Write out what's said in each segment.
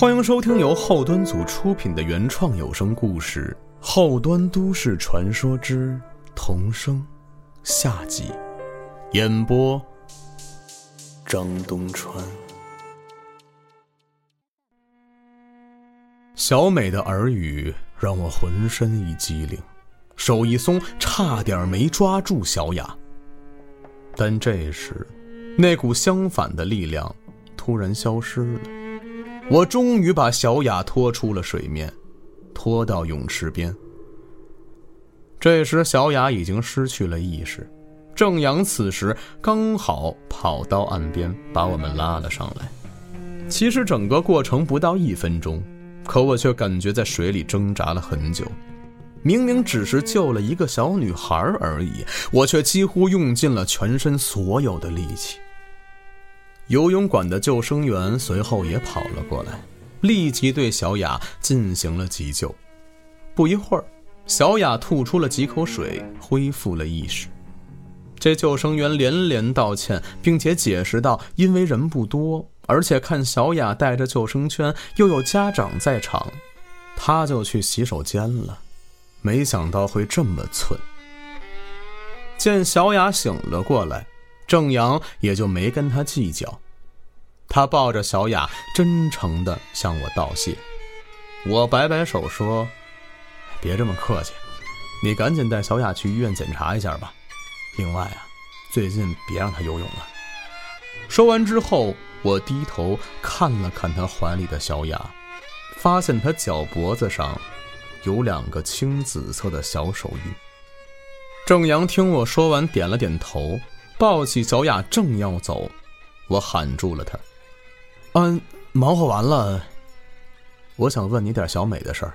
欢迎收听由后端组出品的原创有声故事《后端都市传说之童声》下集，演播张东川。小美的耳语让我浑身一激灵，手一松，差点没抓住小雅。但这时，那股相反的力量突然消失了。我终于把小雅拖出了水面，拖到泳池边。这时，小雅已经失去了意识，郑阳此时刚好跑到岸边，把我们拉了上来。其实整个过程不到一分钟，可我却感觉在水里挣扎了很久。明明只是救了一个小女孩而已，我却几乎用尽了全身所有的力气。游泳馆的救生员随后也跑了过来，立即对小雅进行了急救。不一会儿，小雅吐出了几口水，恢复了意识。这救生员连连道歉，并且解释道：“因为人不多，而且看小雅带着救生圈，又有家长在场，他就去洗手间了。没想到会这么寸。”见小雅醒了过来。郑阳也就没跟他计较，他抱着小雅，真诚地向我道谢。我摆摆手说：“别这么客气，你赶紧带小雅去医院检查一下吧。另外啊，最近别让她游泳了。”说完之后，我低头看了看他怀里的小雅，发现他脚脖子上有两个青紫色的小手印。郑阳听我说完，点了点头。抱起小雅正要走，我喊住了她：“嗯，忙活完了，我想问你点小美的事儿。”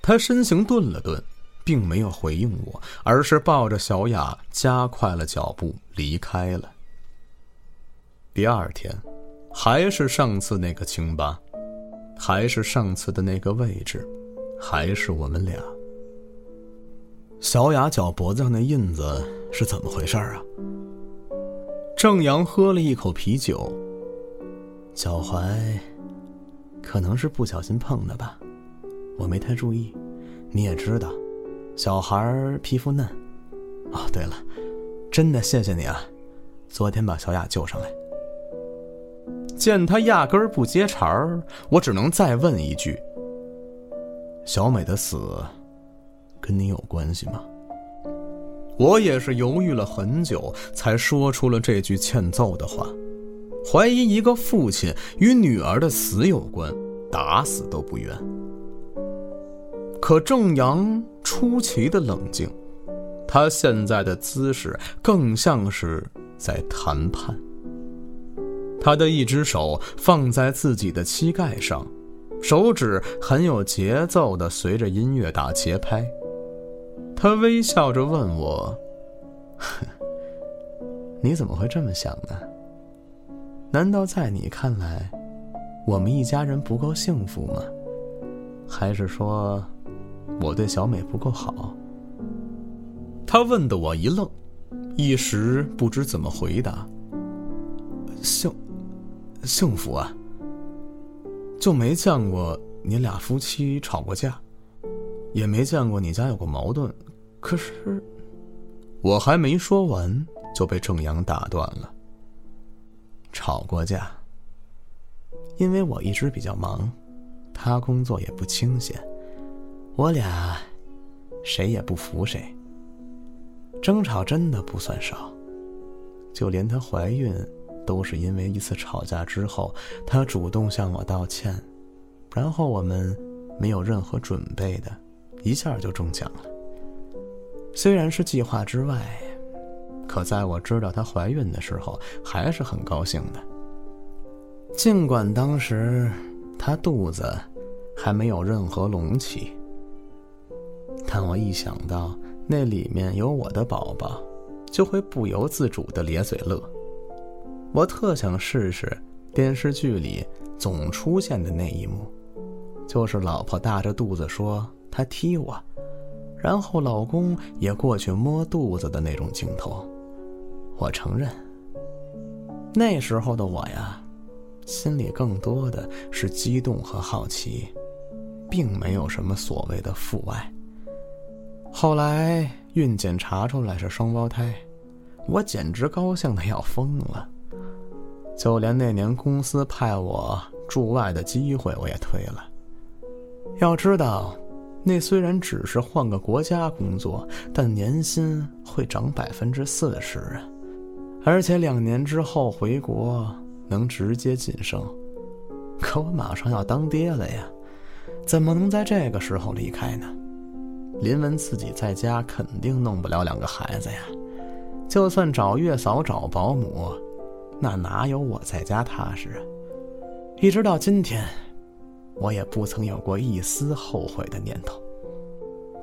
她身形顿了顿，并没有回应我，而是抱着小雅加快了脚步离开了。第二天，还是上次那个清吧，还是上次的那个位置，还是我们俩。小雅脚脖子上的印子是怎么回事啊？郑阳喝了一口啤酒。脚踝，可能是不小心碰的吧，我没太注意。你也知道，小孩皮肤嫩。哦，对了，真的谢谢你啊，昨天把小雅救上来。见他压根儿不接茬儿，我只能再问一句：小美的死，跟你有关系吗？我也是犹豫了很久，才说出了这句欠揍的话，怀疑一个父亲与女儿的死有关，打死都不冤。可郑阳出奇的冷静，他现在的姿势更像是在谈判。他的一只手放在自己的膝盖上，手指很有节奏的随着音乐打节拍。他微笑着问我：“ 你怎么会这么想呢？难道在你看来，我们一家人不够幸福吗？还是说，我对小美不够好？”他问的我一愣，一时不知怎么回答。幸，幸福啊！就没见过你俩夫妻吵过架，也没见过你家有过矛盾。可是，我还没说完，就被郑阳打断了。吵过架，因为我一直比较忙，他工作也不清闲，我俩谁也不服谁。争吵真的不算少，就连她怀孕，都是因为一次吵架之后，她主动向我道歉，然后我们没有任何准备的，一下就中奖了。虽然是计划之外，可在我知道她怀孕的时候，还是很高兴的。尽管当时她肚子还没有任何隆起，但我一想到那里面有我的宝宝，就会不由自主的咧嘴乐。我特想试试电视剧里总出现的那一幕，就是老婆大着肚子说她踢我。然后老公也过去摸肚子的那种镜头，我承认，那时候的我呀，心里更多的是激动和好奇，并没有什么所谓的父爱。后来孕检查出来是双胞胎，我简直高兴的要疯了，就连那年公司派我驻外的机会我也推了。要知道，那虽然只是换个国家工作，但年薪会涨百分之四十啊！而且两年之后回国能直接晋升，可我马上要当爹了呀，怎么能在这个时候离开呢？林文自己在家肯定弄不了两个孩子呀，就算找月嫂找保姆，那哪有我在家踏实啊？一直到今天。我也不曾有过一丝后悔的念头。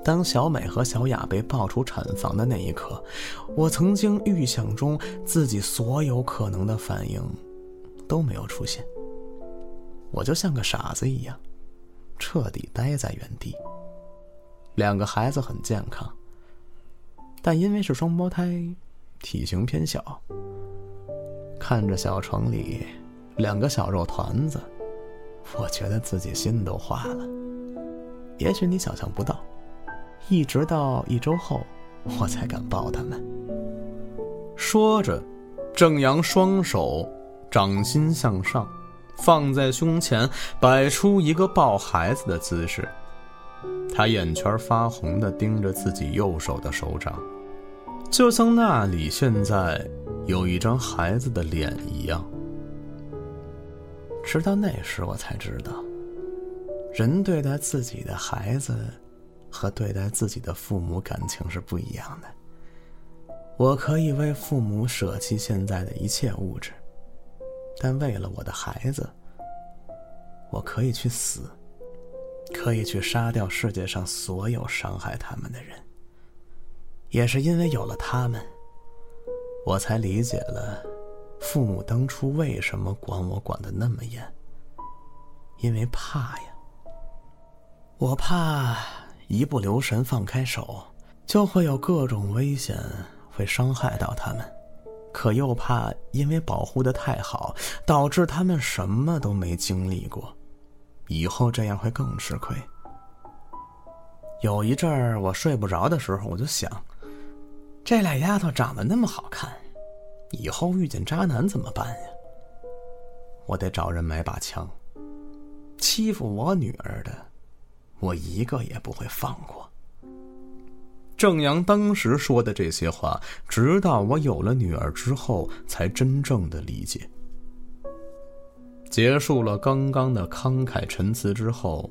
当小美和小雅被抱出产房的那一刻，我曾经预想中自己所有可能的反应都没有出现。我就像个傻子一样，彻底呆在原地。两个孩子很健康，但因为是双胞胎，体型偏小。看着小床里两个小肉团子。我觉得自己心都化了。也许你想象不到，一直到一周后，我才敢抱他们。说着，郑阳双手掌心向上，放在胸前，摆出一个抱孩子的姿势。他眼圈发红的盯着自己右手的手掌，就像那里现在有一张孩子的脸一样。直到那时，我才知道，人对待自己的孩子，和对待自己的父母感情是不一样的。我可以为父母舍弃现在的一切物质，但为了我的孩子，我可以去死，可以去杀掉世界上所有伤害他们的人。也是因为有了他们，我才理解了。父母当初为什么管我管的那么严？因为怕呀。我怕一不留神放开手，就会有各种危险会伤害到他们；可又怕因为保护的太好，导致他们什么都没经历过，以后这样会更吃亏。有一阵儿我睡不着的时候，我就想，这俩丫头长得那么好看。以后遇见渣男怎么办呀？我得找人买把枪。欺负我女儿的，我一个也不会放过。郑阳当时说的这些话，直到我有了女儿之后，才真正的理解。结束了刚刚的慷慨陈词之后，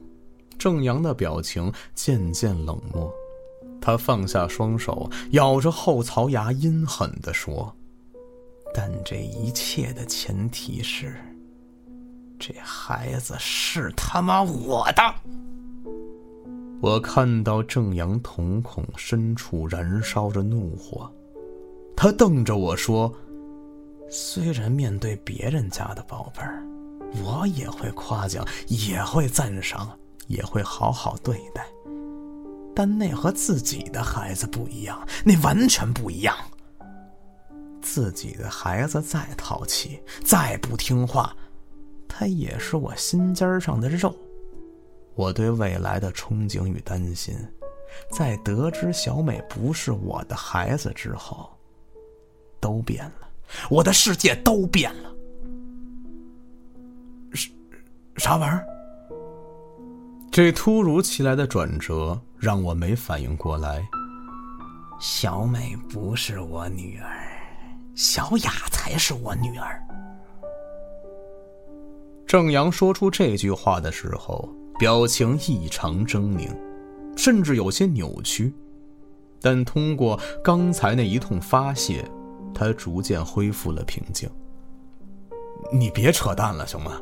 郑阳的表情渐渐冷漠，他放下双手，咬着后槽牙，阴狠的说。但这一切的前提是，这孩子是他妈我的。我看到正阳瞳孔深处燃烧着怒火，他瞪着我说：“虽然面对别人家的宝贝儿，我也会夸奖，也会赞赏，也会好好对待，但那和自己的孩子不一样，那完全不一样。”自己的孩子再淘气，再不听话，他也是我心尖上的肉。我对未来的憧憬与担心，在得知小美不是我的孩子之后，都变了。我的世界都变了。啥啥玩意儿？这突如其来的转折让我没反应过来。小美不是我女儿。小雅才是我女儿。郑阳说出这句话的时候，表情异常狰狞，甚至有些扭曲。但通过刚才那一通发泄，他逐渐恢复了平静。你别扯淡了，行吗？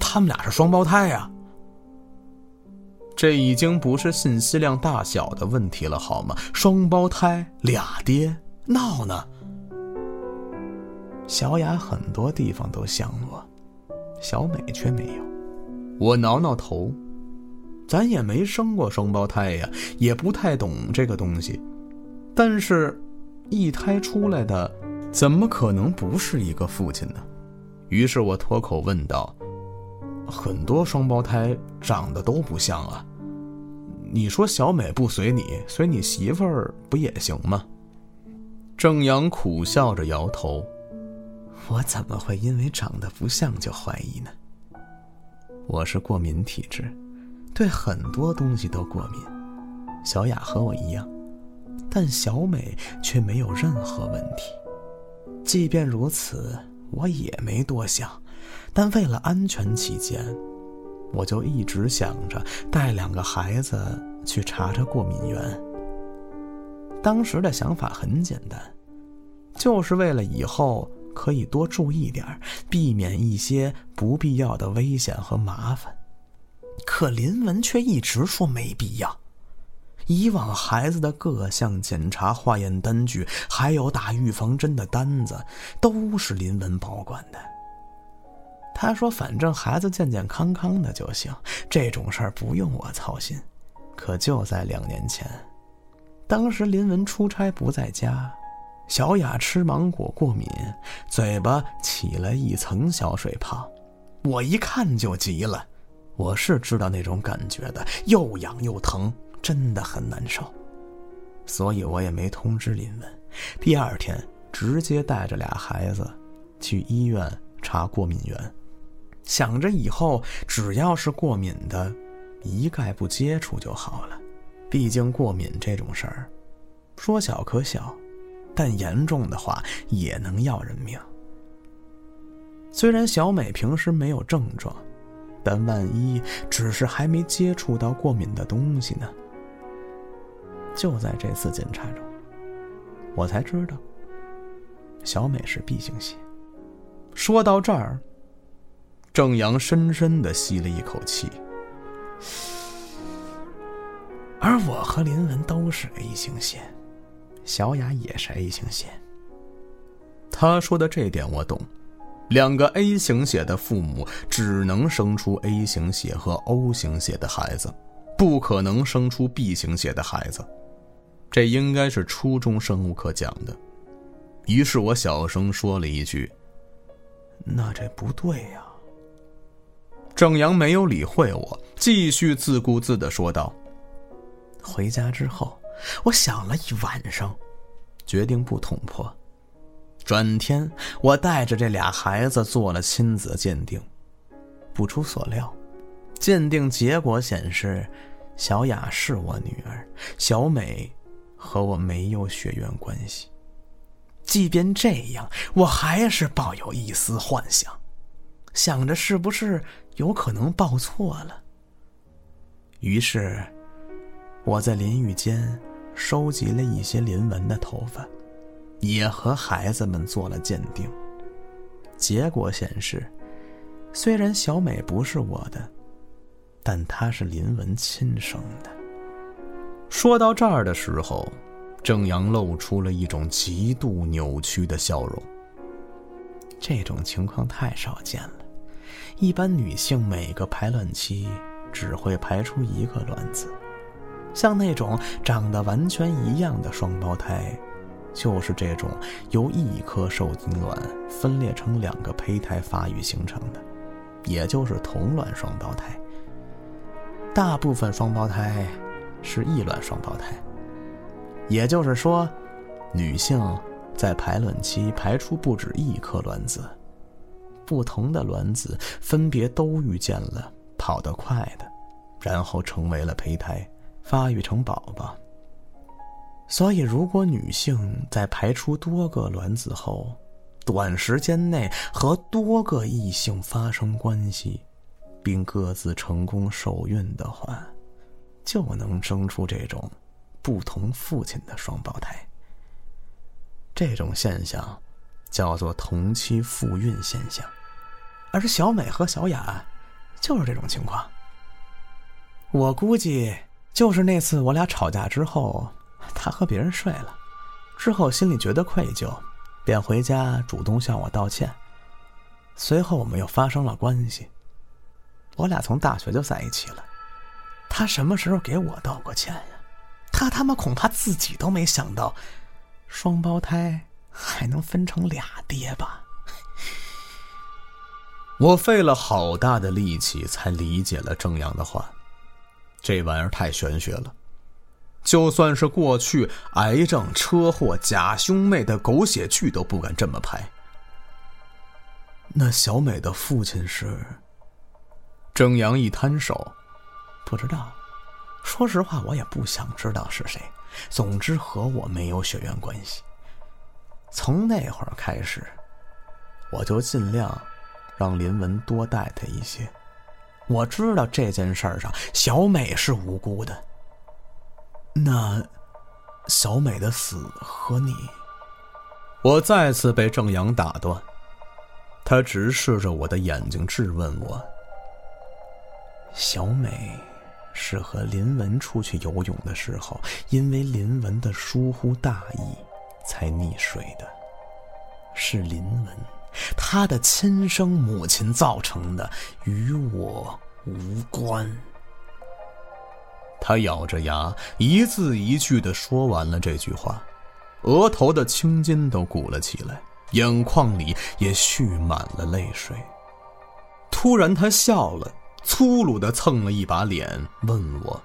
他们俩是双胞胎呀。这已经不是信息量大小的问题了，好吗？双胞胎，俩爹，闹呢？小雅很多地方都像我，小美却没有。我挠挠头，咱也没生过双胞胎呀，也不太懂这个东西。但是，一胎出来的，怎么可能不是一个父亲呢？于是我脱口问道：“很多双胞胎长得都不像啊，你说小美不随你，随你媳妇儿不也行吗？”郑阳苦笑着摇头：“我怎么会因为长得不像就怀疑呢？我是过敏体质，对很多东西都过敏。小雅和我一样，但小美却没有任何问题。即便如此。”我也没多想，但为了安全起见，我就一直想着带两个孩子去查查过敏源。当时的想法很简单，就是为了以后可以多注意点避免一些不必要的危险和麻烦。可林文却一直说没必要。以往孩子的各项检查、化验单据，还有打预防针的单子，都是林文保管的。他说：“反正孩子健健康康的就行，这种事儿不用我操心。”可就在两年前，当时林文出差不在家，小雅吃芒果过敏，嘴巴起了一层小水泡，我一看就急了。我是知道那种感觉的，又痒又疼。真的很难受，所以我也没通知林文。第二天直接带着俩孩子去医院查过敏源，想着以后只要是过敏的，一概不接触就好了。毕竟过敏这种事儿，说小可小，但严重的话也能要人命。虽然小美平时没有症状，但万一只是还没接触到过敏的东西呢？就在这次检查中，我才知道小美是 B 型血。说到这儿，郑阳深深的吸了一口气。而我和林文都是 A 型血，小雅也是 A 型血。他说的这点我懂，两个 A 型血的父母只能生出 A 型血和 O 型血的孩子，不可能生出 B 型血的孩子。这应该是初中生物课讲的，于是我小声说了一句：“那这不对呀。”郑阳没有理会我，继续自顾自的说道：“回家之后，我想了一晚上，决定不捅破。转天，我带着这俩孩子做了亲子鉴定，不出所料，鉴定结果显示，小雅是我女儿，小美。”和我没有血缘关系。即便这样，我还是抱有一丝幻想，想着是不是有可能报错了。于是，我在淋浴间收集了一些林文的头发，也和孩子们做了鉴定。结果显示，虽然小美不是我的，但她是林文亲生的。说到这儿的时候，郑阳露出了一种极度扭曲的笑容。这种情况太少见了，一般女性每个排卵期只会排出一个卵子，像那种长得完全一样的双胞胎，就是这种由一颗受精卵分裂成两个胚胎发育形成的，也就是同卵双胞胎。大部分双胞胎。是异卵双胞胎，也就是说，女性在排卵期排出不止一颗卵子，不同的卵子分别都遇见了跑得快的，然后成为了胚胎，发育成宝宝。所以，如果女性在排出多个卵子后，短时间内和多个异性发生关系，并各自成功受孕的话，就能生出这种不同父亲的双胞胎。这种现象叫做同期复孕现象，而小美和小雅就是这种情况。我估计就是那次我俩吵架之后，她和别人睡了，之后心里觉得愧疚，便回家主动向我道歉。随后我们又发生了关系，我俩从大学就在一起了。他什么时候给我道过歉呀？他他妈恐怕自己都没想到，双胞胎还能分成俩爹吧？我费了好大的力气才理解了郑阳的话，这玩意儿太玄学了。就算是过去癌症、车祸、假兄妹的狗血剧都不敢这么拍。那小美的父亲是？郑阳一摊手，不知道。说实话，我也不想知道是谁。总之和我没有血缘关系。从那会儿开始，我就尽量让林文多带他一些。我知道这件事儿上小美是无辜的。那小美的死和你……我再次被郑阳打断，他直视着我的眼睛质问我：“小美是和林文出去游泳的时候，因为林文的疏忽大意才溺水的，是林文，他的亲生母亲造成的，与我无关。”他咬着牙，一字一句的说完了这句话，额头的青筋都鼓了起来，眼眶里也蓄满了泪水。突然，他笑了，粗鲁的蹭了一把脸，问我：“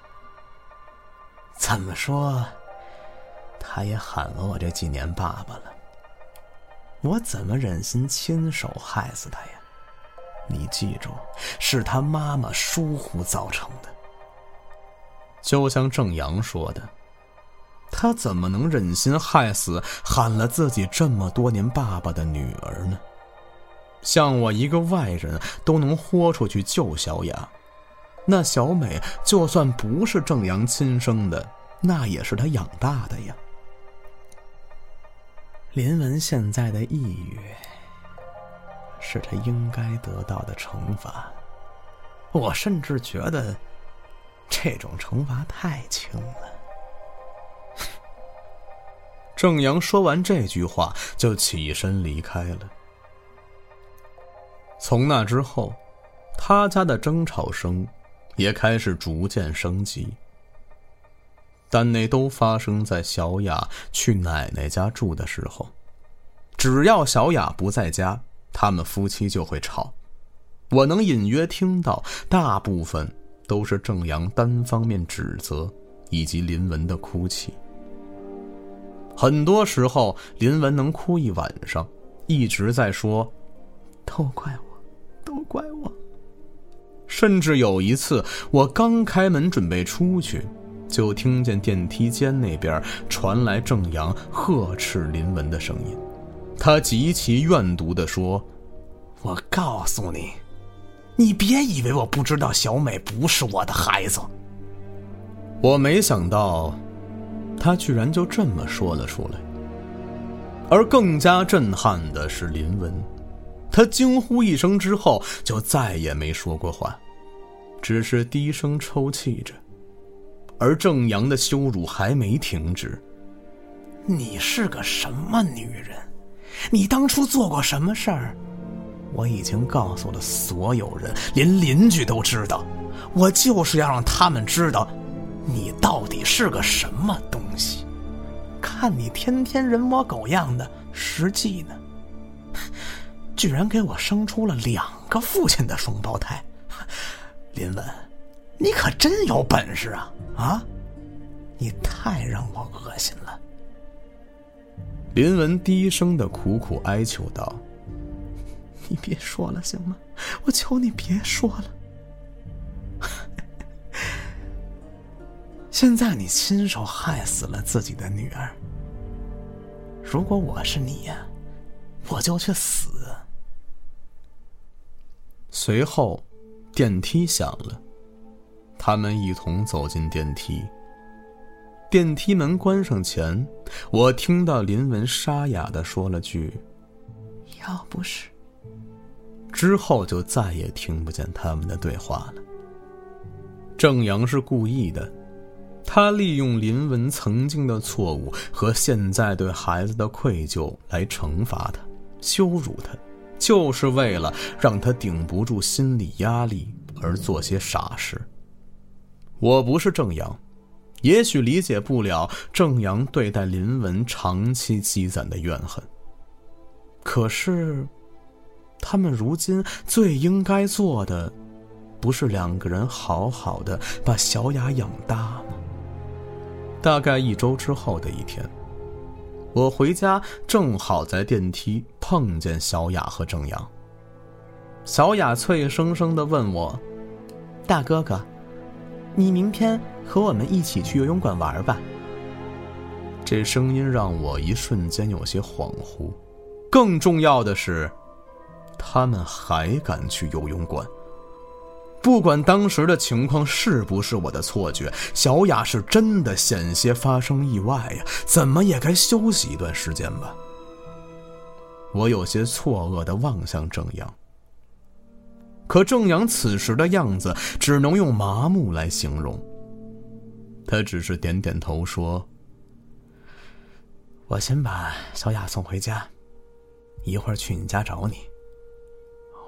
怎么说？他也喊了我这几年爸爸了，我怎么忍心亲手害死他呀？你记住，是他妈妈疏忽造成的。”就像郑阳说的，他怎么能忍心害死喊了自己这么多年爸爸的女儿呢？像我一个外人都能豁出去救小雅，那小美就算不是郑阳亲生的，那也是他养大的呀。林文现在的抑郁，是他应该得到的惩罚。我甚至觉得。这种惩罚太轻了。郑阳说完这句话，就起身离开了。从那之后，他家的争吵声也开始逐渐升级。但那都发生在小雅去奶奶家住的时候。只要小雅不在家，他们夫妻就会吵。我能隐约听到大部分。都是郑阳单方面指责，以及林文的哭泣。很多时候，林文能哭一晚上，一直在说：“都怪我，都怪我。”甚至有一次，我刚开门准备出去，就听见电梯间那边传来郑阳呵斥林文的声音。他极其怨毒地说：“我告诉你。”你别以为我不知道小美不是我的孩子。我没想到，他居然就这么说了出来。而更加震撼的是林文，他惊呼一声之后，就再也没说过话，只是低声抽泣着。而郑阳的羞辱还没停止。你是个什么女人？你当初做过什么事儿？我已经告诉了所有人，连邻居都知道。我就是要让他们知道，你到底是个什么东西。看你天天人模狗样的，实际呢，居然给我生出了两个父亲的双胞胎。林文，你可真有本事啊！啊，你太让我恶心了。林文低声的苦苦哀求道。你别说了，行吗？我求你别说了。现在你亲手害死了自己的女儿。如果我是你呀，我就去死。随后，电梯响了，他们一同走进电梯。电梯门关上前，我听到林文沙哑的说了句：“要不是……”之后就再也听不见他们的对话了。郑阳是故意的，他利用林文曾经的错误和现在对孩子的愧疚来惩罚他、羞辱他，就是为了让他顶不住心理压力而做些傻事。我不是郑阳，也许理解不了郑阳对待林文长期积攒的怨恨，可是。他们如今最应该做的，不是两个人好好的把小雅养大吗？大概一周之后的一天，我回家正好在电梯碰见小雅和郑阳。小雅脆生生的问我：“大哥哥，你明天和我们一起去游泳馆玩吧？”这声音让我一瞬间有些恍惚。更重要的是，他们还敢去游泳馆。不管当时的情况是不是我的错觉，小雅是真的险些发生意外呀，怎么也该休息一段时间吧。我有些错愕的望向郑阳，可郑阳此时的样子只能用麻木来形容。他只是点点头说：“我先把小雅送回家，一会儿去你家找你，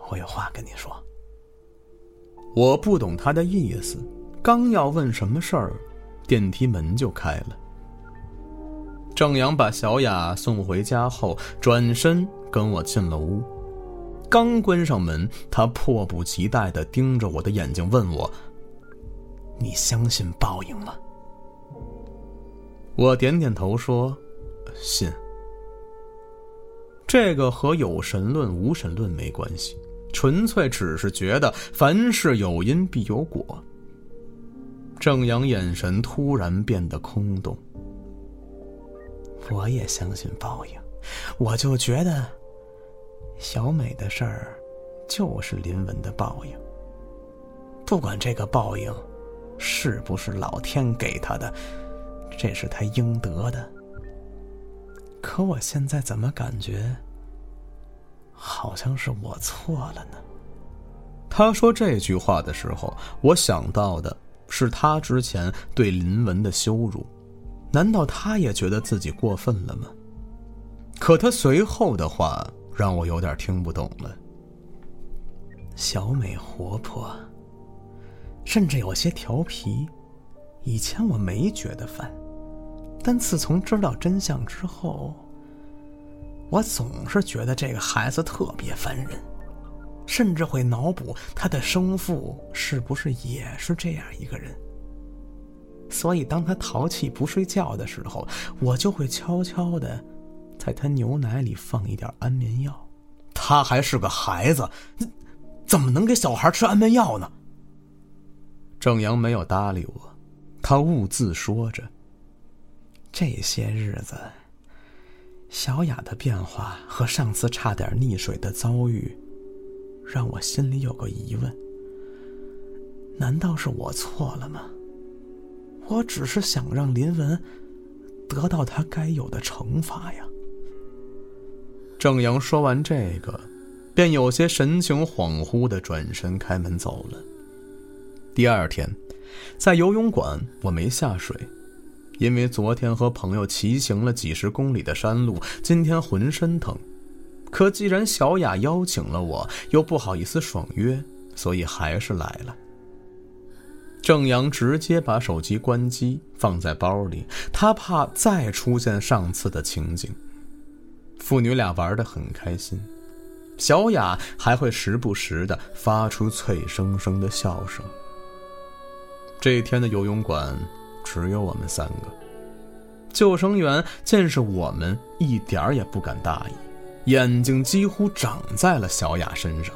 我有话跟你说。”我不懂他的意思，刚要问什么事儿，电梯门就开了。郑阳把小雅送回家后，转身跟我进了屋。刚关上门，他迫不及待的盯着我的眼睛，问我：“你相信报应吗？”我点点头说：“信。”这个和有神论、无神论没关系。纯粹只是觉得凡事有因必有果。郑阳眼神突然变得空洞。我也相信报应，我就觉得小美的事儿就是林文的报应。不管这个报应是不是老天给他的，这是他应得的。可我现在怎么感觉？好像是我错了呢。他说这句话的时候，我想到的是他之前对林文的羞辱。难道他也觉得自己过分了吗？可他随后的话让我有点听不懂了。小美活泼，甚至有些调皮。以前我没觉得烦，但自从知道真相之后。我总是觉得这个孩子特别烦人，甚至会脑补他的生父是不是也是这样一个人。所以当他淘气不睡觉的时候，我就会悄悄的在他牛奶里放一点安眠药。他还是个孩子，怎么能给小孩吃安眠药呢？郑阳没有搭理我，他兀自说着：“这些日子。”小雅的变化和上次差点溺水的遭遇，让我心里有个疑问：难道是我错了吗？我只是想让林文得到他该有的惩罚呀。郑阳说完这个，便有些神情恍惚的转身开门走了。第二天，在游泳馆，我没下水。因为昨天和朋友骑行了几十公里的山路，今天浑身疼。可既然小雅邀请了我，又不好意思爽约，所以还是来了。郑阳直接把手机关机，放在包里，他怕再出现上次的情景。父女俩玩得很开心，小雅还会时不时的发出脆生生的笑声。这一天的游泳馆。只有我们三个。救生员见是我们，一点儿也不敢大意，眼睛几乎长在了小雅身上。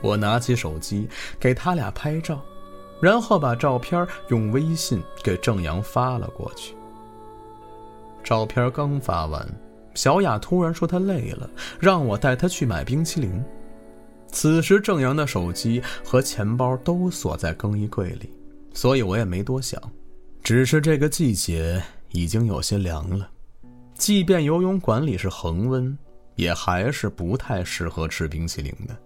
我拿起手机给他俩拍照，然后把照片用微信给郑阳发了过去。照片刚发完，小雅突然说她累了，让我带她去买冰淇淋。此时郑阳的手机和钱包都锁在更衣柜里，所以我也没多想。只是这个季节已经有些凉了，即便游泳馆里是恒温，也还是不太适合吃冰淇淋的。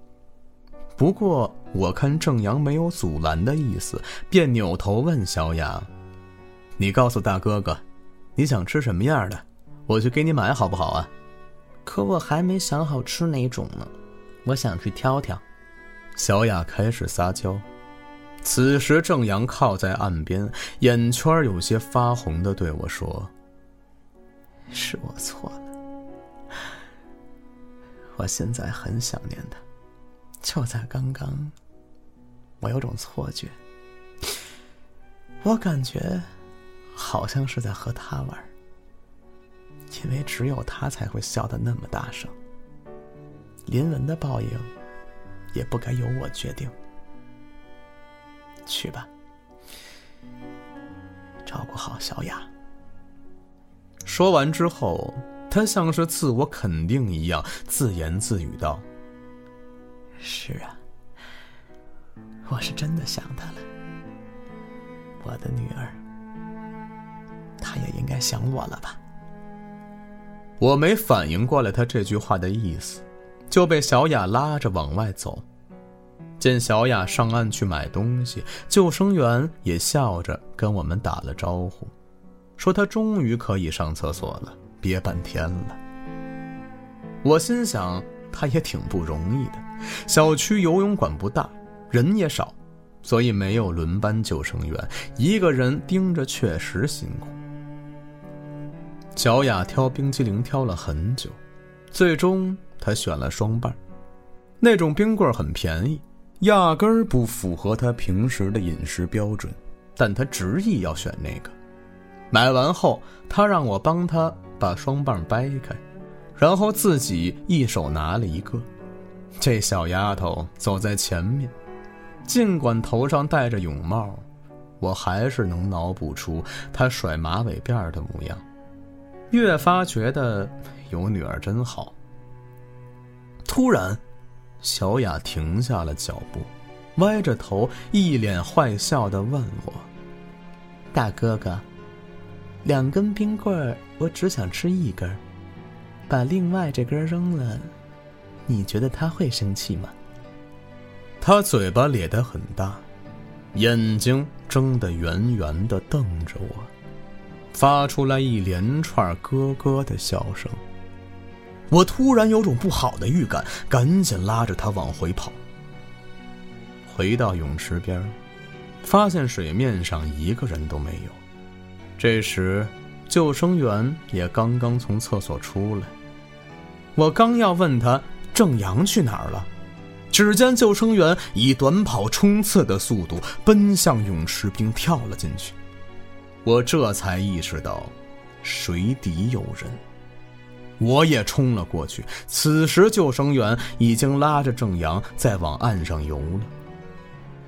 不过我看郑阳没有阻拦的意思，便扭头问小雅：“你告诉大哥哥，你想吃什么样的，我去给你买好不好啊？”可我还没想好吃哪种呢，我想去挑挑。小雅开始撒娇。此时，正阳靠在岸边，眼圈有些发红的对我说：“是我错了，我现在很想念他。就在刚刚，我有种错觉，我感觉好像是在和他玩，因为只有他才会笑得那么大声。林文的报应，也不该由我决定。去吧，照顾好小雅。说完之后，他像是自我肯定一样，自言自语道：“是啊，我是真的想他了。我的女儿，她也应该想我了吧？”我没反应过来他这句话的意思，就被小雅拉着往外走。见小雅上岸去买东西，救生员也笑着跟我们打了招呼，说他终于可以上厕所了，憋半天了。我心想，他也挺不容易的。小区游泳馆不大，人也少，所以没有轮班救生员，一个人盯着确实辛苦。小雅挑冰激凌挑了很久，最终她选了双瓣，那种冰棍很便宜。压根儿不符合她平时的饮食标准，但他执意要选那个。买完后，他让我帮他把双棒掰开，然后自己一手拿了一个。这小丫头走在前面，尽管头上戴着泳帽，我还是能脑补出她甩马尾辫的模样，越发觉得有女儿真好。突然。小雅停下了脚步，歪着头，一脸坏笑的问我：“大哥哥，两根冰棍我只想吃一根，把另外这根扔了，你觉得他会生气吗？”他嘴巴咧得很大，眼睛睁得圆圆的，瞪着我，发出来一连串咯咯的笑声。我突然有种不好的预感，赶紧拉着他往回跑。回到泳池边，发现水面上一个人都没有。这时，救生员也刚刚从厕所出来。我刚要问他郑阳去哪儿了，只见救生员以短跑冲刺的速度奔向泳池并跳了进去。我这才意识到，水底有人。我也冲了过去，此时救生员已经拉着郑阳在往岸上游了。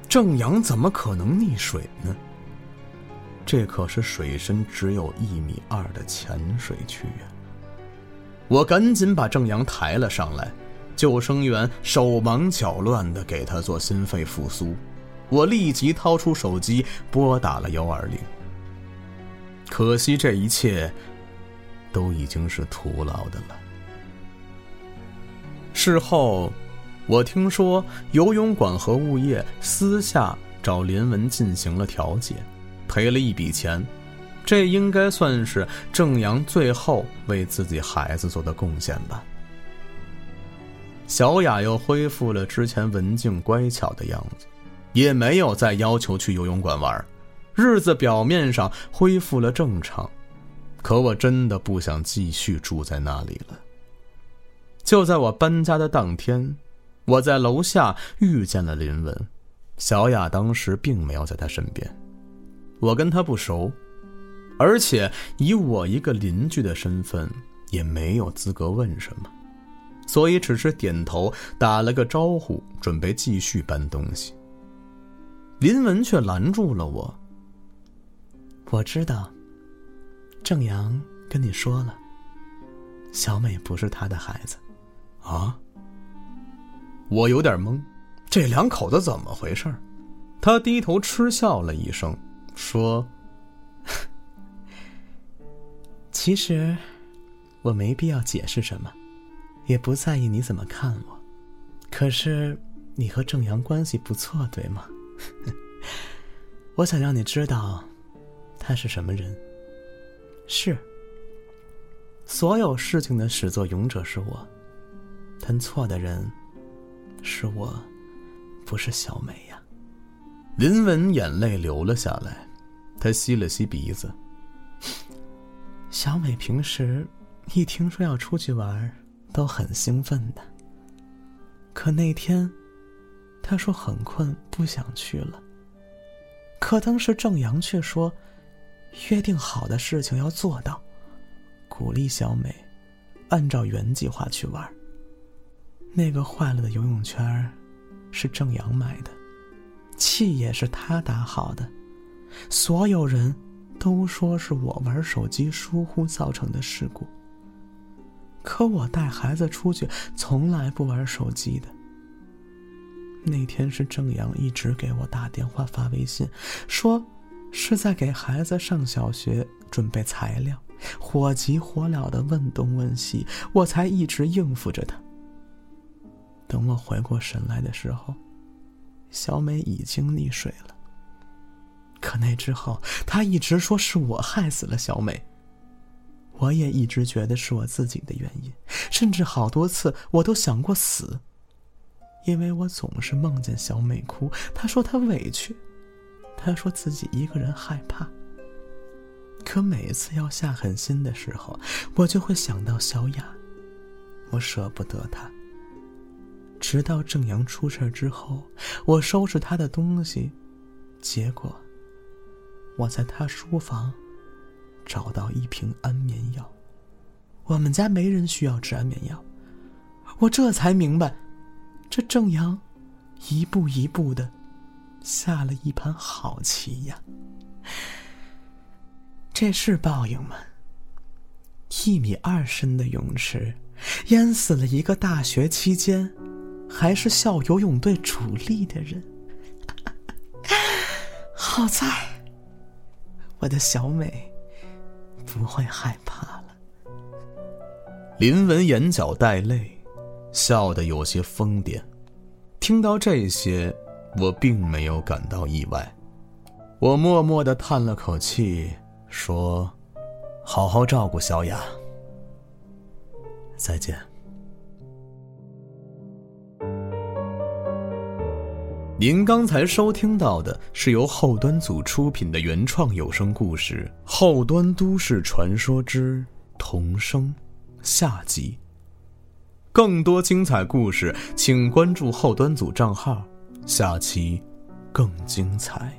郑阳怎么可能溺水呢？这可是水深只有一米二的浅水区呀！我赶紧把郑阳抬了上来，救生员手忙脚乱地给他做心肺复苏。我立即掏出手机拨打了幺二零。可惜这一切。都已经是徒劳的了。事后，我听说游泳馆和物业私下找林文进行了调解，赔了一笔钱，这应该算是郑阳最后为自己孩子做的贡献吧。小雅又恢复了之前文静乖巧的样子，也没有再要求去游泳馆玩，日子表面上恢复了正常。可我真的不想继续住在那里了。就在我搬家的当天，我在楼下遇见了林文，小雅当时并没有在他身边。我跟他不熟，而且以我一个邻居的身份，也没有资格问什么，所以只是点头打了个招呼，准备继续搬东西。林文却拦住了我。我知道。正阳跟你说了，小美不是他的孩子，啊？我有点懵，这两口子怎么回事？他低头嗤笑了一声，说：“ 其实我没必要解释什么，也不在意你怎么看我。可是你和正阳关系不错，对吗？我想让你知道，他是什么人。”是，所有事情的始作俑者是我，但错的人是我，不是小美呀。林文眼泪流了下来，他吸了吸鼻子。小美平时一听说要出去玩，都很兴奋的。可那天，他说很困，不想去了。可当时正阳却说，约定好的事情要做到，鼓励小美按照原计划去玩。那个坏了的游泳圈，是郑阳买的，气也是他打好的，所有人都说是我玩手机疏忽造成的事故。可我带孩子出去，从来不玩手机的。那天是郑阳一直给我打电话发微信，说是在给孩子上小学准备材料，火急火燎的问东问西，我才一直应付着他。等我回过神来的时候，小美已经溺水了。可那之后，他一直说是我害死了小美。我也一直觉得是我自己的原因，甚至好多次我都想过死，因为我总是梦见小美哭。她说她委屈，他说自己一个人害怕。可每次要下狠心的时候，我就会想到小雅，我舍不得她。直到正阳出事之后，我收拾他的东西，结果我在他书房。找到一瓶安眠药，我们家没人需要吃安眠药，我这才明白，这正阳一步一步的下了一盘好棋呀。这是报应吗？一米二深的泳池，淹死了一个大学期间还是校游泳队主力的人。好在，我的小美。不会害怕了。林文眼角带泪，笑得有些疯癫。听到这些，我并没有感到意外。我默默的叹了口气，说：“好好照顾小雅。”再见。您刚才收听到的是由后端组出品的原创有声故事《后端都市传说之童声》下集。更多精彩故事，请关注后端组账号，下期更精彩。